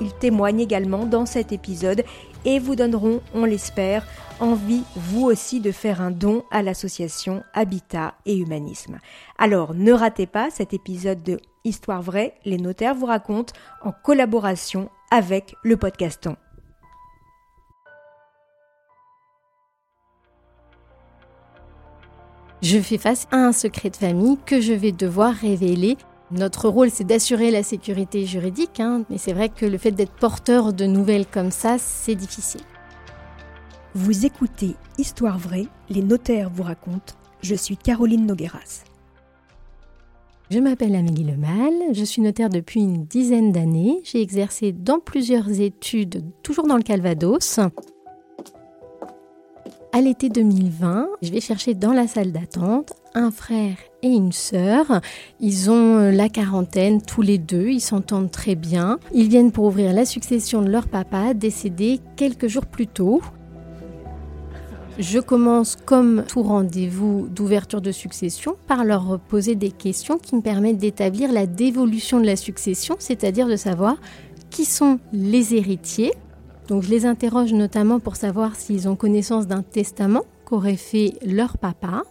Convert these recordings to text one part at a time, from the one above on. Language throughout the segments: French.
ils témoignent également dans cet épisode et vous donneront, on l'espère, envie vous aussi de faire un don à l'association Habitat et Humanisme. Alors ne ratez pas cet épisode de Histoire vraie, les notaires vous racontent en collaboration avec le podcaston. Je fais face à un secret de famille que je vais devoir révéler notre rôle, c'est d'assurer la sécurité juridique, hein, mais c'est vrai que le fait d'être porteur de nouvelles comme ça, c'est difficile. Vous écoutez Histoire vraie, les notaires vous racontent. Je suis Caroline Nogueras. Je m'appelle Amélie Lemal, je suis notaire depuis une dizaine d'années. J'ai exercé dans plusieurs études, toujours dans le Calvados. À l'été 2020, je vais chercher dans la salle d'attente un frère et une sœur. Ils ont euh, la quarantaine tous les deux, ils s'entendent très bien. Ils viennent pour ouvrir la succession de leur papa, décédé quelques jours plus tôt. Je commence comme tout rendez-vous d'ouverture de succession par leur poser des questions qui me permettent d'établir la dévolution de la succession, c'est-à-dire de savoir qui sont les héritiers. Donc je les interroge notamment pour savoir s'ils ont connaissance d'un testament qu'aurait fait leur papa,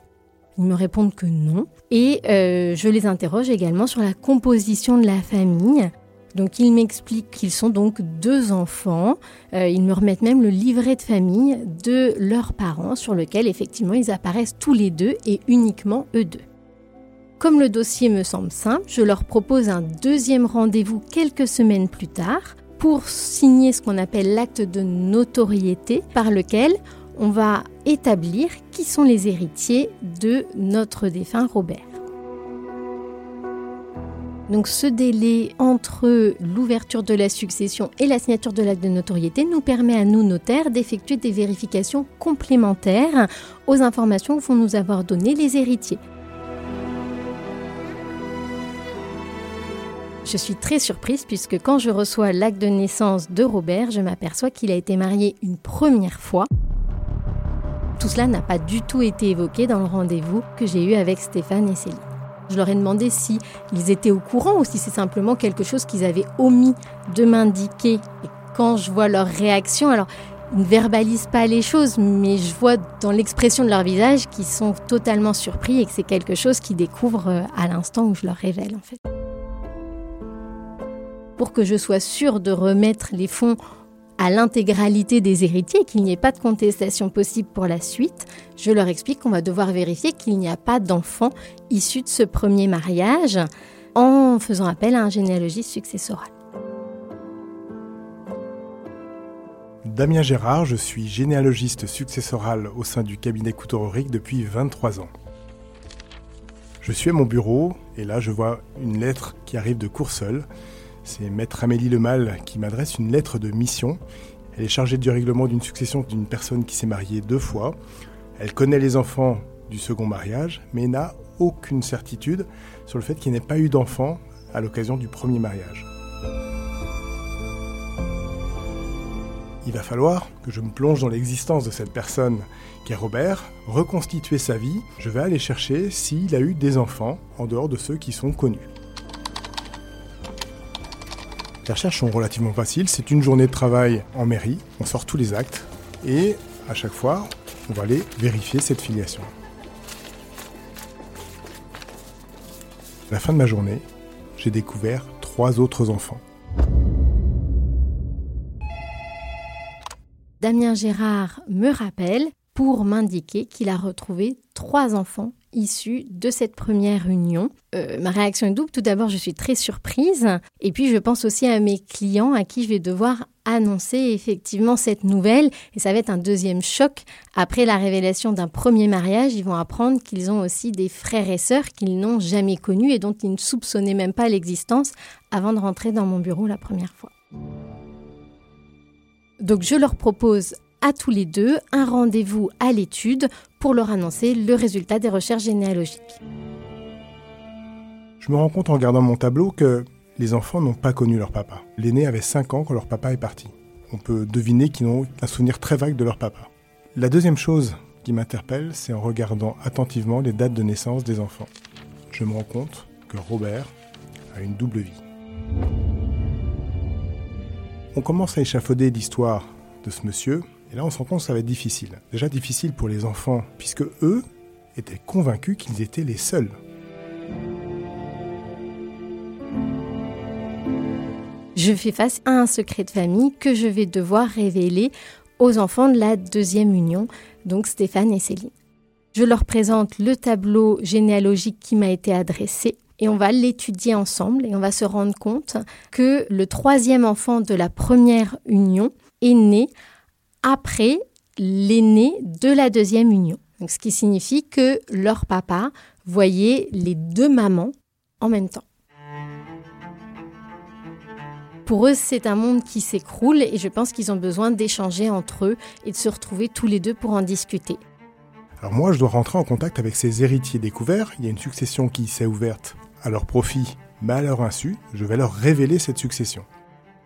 ils me répondent que non. Et euh, je les interroge également sur la composition de la famille. Donc ils m'expliquent qu'ils sont donc deux enfants. Euh, ils me remettent même le livret de famille de leurs parents sur lequel effectivement ils apparaissent tous les deux et uniquement eux deux. Comme le dossier me semble simple, je leur propose un deuxième rendez-vous quelques semaines plus tard pour signer ce qu'on appelle l'acte de notoriété par lequel on va établir qui sont les héritiers de notre défunt Robert. Donc ce délai entre l'ouverture de la succession et la signature de l'acte de notoriété nous permet à nous notaires d'effectuer des vérifications complémentaires aux informations que vont nous avoir données les héritiers. Je suis très surprise puisque quand je reçois l'acte de naissance de Robert, je m'aperçois qu'il a été marié une première fois tout cela n'a pas du tout été évoqué dans le rendez-vous que j'ai eu avec Stéphane et Céline. Je leur ai demandé si ils étaient au courant ou si c'est simplement quelque chose qu'ils avaient omis de m'indiquer. Et quand je vois leur réaction, alors ils ne verbalisent pas les choses, mais je vois dans l'expression de leur visage qu'ils sont totalement surpris et que c'est quelque chose qu'ils découvrent euh, à l'instant où je leur révèle en fait. Pour que je sois sûre de remettre les fonds à l'intégralité des héritiers, qu'il n'y ait pas de contestation possible pour la suite, je leur explique qu'on va devoir vérifier qu'il n'y a pas d'enfants issus de ce premier mariage en faisant appel à un généalogiste successoral. Damien Gérard, je suis généalogiste successoral au sein du cabinet Coutureric depuis 23 ans. Je suis à mon bureau et là je vois une lettre qui arrive de Courseul c'est Maître Amélie Lemal qui m'adresse une lettre de mission. Elle est chargée du règlement d'une succession d'une personne qui s'est mariée deux fois. Elle connaît les enfants du second mariage, mais n'a aucune certitude sur le fait qu'il n'ait pas eu d'enfants à l'occasion du premier mariage. Il va falloir que je me plonge dans l'existence de cette personne qui est Robert, reconstituer sa vie. Je vais aller chercher s'il a eu des enfants en dehors de ceux qui sont connus. Les recherches sont relativement faciles. C'est une journée de travail en mairie. On sort tous les actes et à chaque fois, on va aller vérifier cette filiation. À la fin de ma journée, j'ai découvert trois autres enfants. Damien Gérard me rappelle pour m'indiquer qu'il a retrouvé trois enfants issus de cette première union. Euh, ma réaction est double. Tout d'abord, je suis très surprise. Et puis, je pense aussi à mes clients à qui je vais devoir annoncer effectivement cette nouvelle. Et ça va être un deuxième choc. Après la révélation d'un premier mariage, ils vont apprendre qu'ils ont aussi des frères et sœurs qu'ils n'ont jamais connus et dont ils ne soupçonnaient même pas l'existence avant de rentrer dans mon bureau la première fois. Donc je leur propose à tous les deux un rendez-vous à l'étude pour leur annoncer le résultat des recherches généalogiques. Je me rends compte en regardant mon tableau que les enfants n'ont pas connu leur papa. L'aîné avait 5 ans quand leur papa est parti. On peut deviner qu'ils ont un souvenir très vague de leur papa. La deuxième chose qui m'interpelle, c'est en regardant attentivement les dates de naissance des enfants. Je me rends compte que Robert a une double vie. On commence à échafauder l'histoire de ce monsieur, et là on se rend compte que ça va être difficile. Déjà difficile pour les enfants, puisque eux étaient convaincus qu'ils étaient les seuls. Je fais face à un secret de famille que je vais devoir révéler aux enfants de la deuxième union, donc Stéphane et Céline. Je leur présente le tableau généalogique qui m'a été adressé et on va l'étudier ensemble et on va se rendre compte que le troisième enfant de la première union est né après l'aîné de la deuxième union. Ce qui signifie que leur papa voyait les deux mamans en même temps. Pour eux, c'est un monde qui s'écroule et je pense qu'ils ont besoin d'échanger entre eux et de se retrouver tous les deux pour en discuter. Alors moi, je dois rentrer en contact avec ces héritiers découverts. Il y a une succession qui s'est ouverte à leur profit, mais à leur insu. Je vais leur révéler cette succession.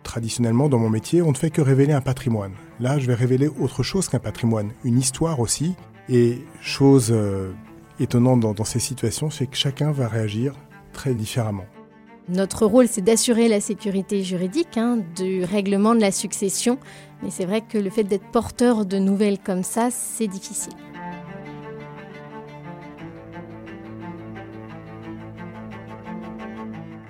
Traditionnellement, dans mon métier, on ne fait que révéler un patrimoine. Là, je vais révéler autre chose qu'un patrimoine, une histoire aussi. Et chose euh, étonnante dans, dans ces situations, c'est que chacun va réagir très différemment. Notre rôle, c'est d'assurer la sécurité juridique hein, du règlement de la succession, mais c'est vrai que le fait d'être porteur de nouvelles comme ça, c'est difficile.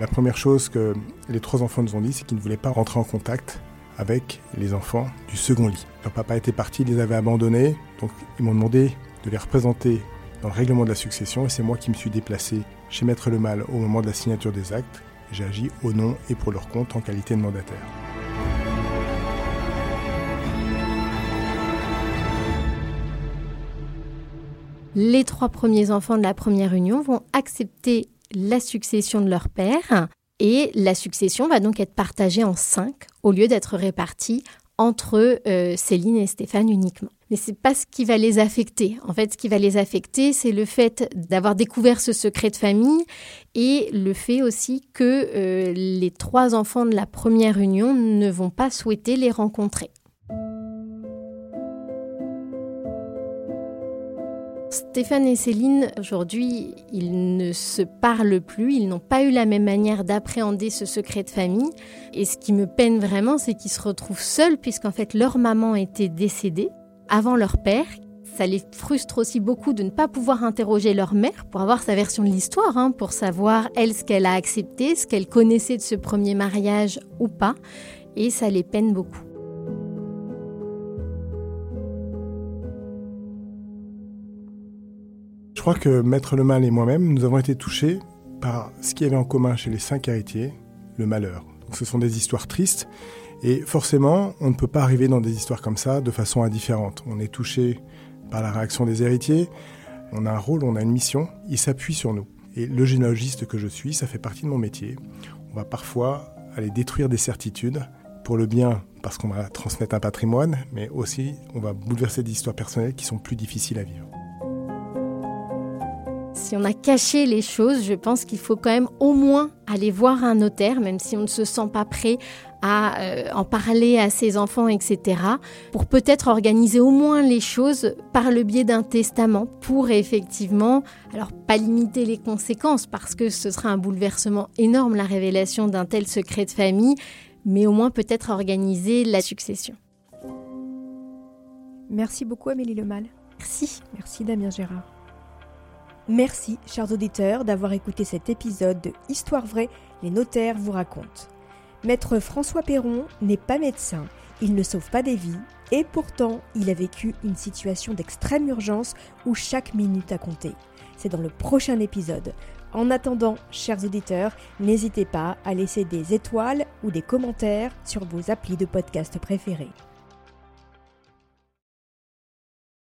La première chose que les trois enfants nous ont dit, c'est qu'ils ne voulaient pas rentrer en contact avec les enfants du second lit. Leur papa était parti, ils les avait abandonnés, donc ils m'ont demandé de les représenter dans le règlement de la succession et c'est moi qui me suis déplacé chez Maître Le Mal au moment de la signature des actes. J'ai agi au nom et pour leur compte en qualité de mandataire. Les trois premiers enfants de la première union vont accepter la succession de leur père et la succession va donc être partagée en cinq au lieu d'être répartie entre euh, Céline et Stéphane uniquement. Mais c'est pas ce qui va les affecter. En fait, ce qui va les affecter, c'est le fait d'avoir découvert ce secret de famille et le fait aussi que euh, les trois enfants de la première union ne vont pas souhaiter les rencontrer. Stéphane et Céline, aujourd'hui, ils ne se parlent plus, ils n'ont pas eu la même manière d'appréhender ce secret de famille. Et ce qui me peine vraiment, c'est qu'ils se retrouvent seuls, puisqu'en fait, leur maman était décédée avant leur père. Ça les frustre aussi beaucoup de ne pas pouvoir interroger leur mère pour avoir sa version de l'histoire, hein, pour savoir, elle, ce qu'elle a accepté, ce qu'elle connaissait de ce premier mariage ou pas. Et ça les peine beaucoup. Je crois que Maître Le Mal et moi-même, nous avons été touchés par ce qu'il y avait en commun chez les cinq héritiers, le malheur. Ce sont des histoires tristes et forcément, on ne peut pas arriver dans des histoires comme ça de façon indifférente. On est touché par la réaction des héritiers, on a un rôle, on a une mission, ils s'appuient sur nous. Et le généalogiste que je suis, ça fait partie de mon métier. On va parfois aller détruire des certitudes pour le bien parce qu'on va transmettre un patrimoine, mais aussi on va bouleverser des histoires personnelles qui sont plus difficiles à vivre si on a caché les choses, je pense qu'il faut quand même au moins aller voir un notaire, même si on ne se sent pas prêt à euh, en parler à ses enfants, etc., pour peut-être organiser au moins les choses par le biais d'un testament, pour effectivement, alors pas limiter les conséquences, parce que ce sera un bouleversement énorme, la révélation d'un tel secret de famille, mais au moins peut-être organiser la succession. Merci beaucoup Amélie Lemal. Merci. Merci Damien Gérard. Merci, chers auditeurs, d'avoir écouté cet épisode de Histoire vraie, les notaires vous racontent. Maître François Perron n'est pas médecin, il ne sauve pas des vies, et pourtant il a vécu une situation d'extrême urgence où chaque minute a compté. C'est dans le prochain épisode. En attendant, chers auditeurs, n'hésitez pas à laisser des étoiles ou des commentaires sur vos applis de podcast préférés.